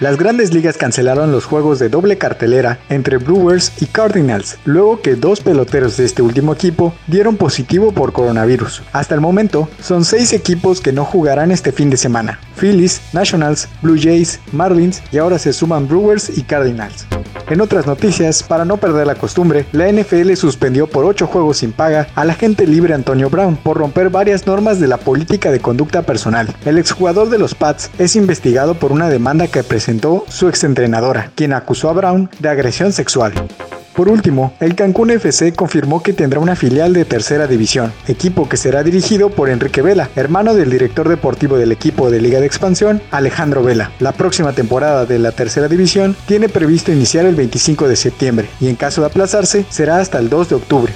Las grandes ligas cancelaron los juegos de doble cartelera entre Brewers y Cardinals, luego que dos peloteros de este último equipo dieron positivo por coronavirus. Hasta el momento, son seis equipos que no jugarán este fin de semana. Phillies, Nationals, Blue Jays, Marlins y ahora se suman Brewers y Cardinals. En otras noticias, para no perder la costumbre, la NFL suspendió por 8 juegos sin paga al agente libre Antonio Brown por romper varias normas de la política de conducta personal. El exjugador de los Pats es investigado por una demanda que presentó su exentrenadora, quien acusó a Brown de agresión sexual. Por último, el Cancún FC confirmó que tendrá una filial de tercera división, equipo que será dirigido por Enrique Vela, hermano del director deportivo del equipo de Liga de Expansión, Alejandro Vela. La próxima temporada de la tercera división tiene previsto iniciar el 25 de septiembre y en caso de aplazarse será hasta el 2 de octubre.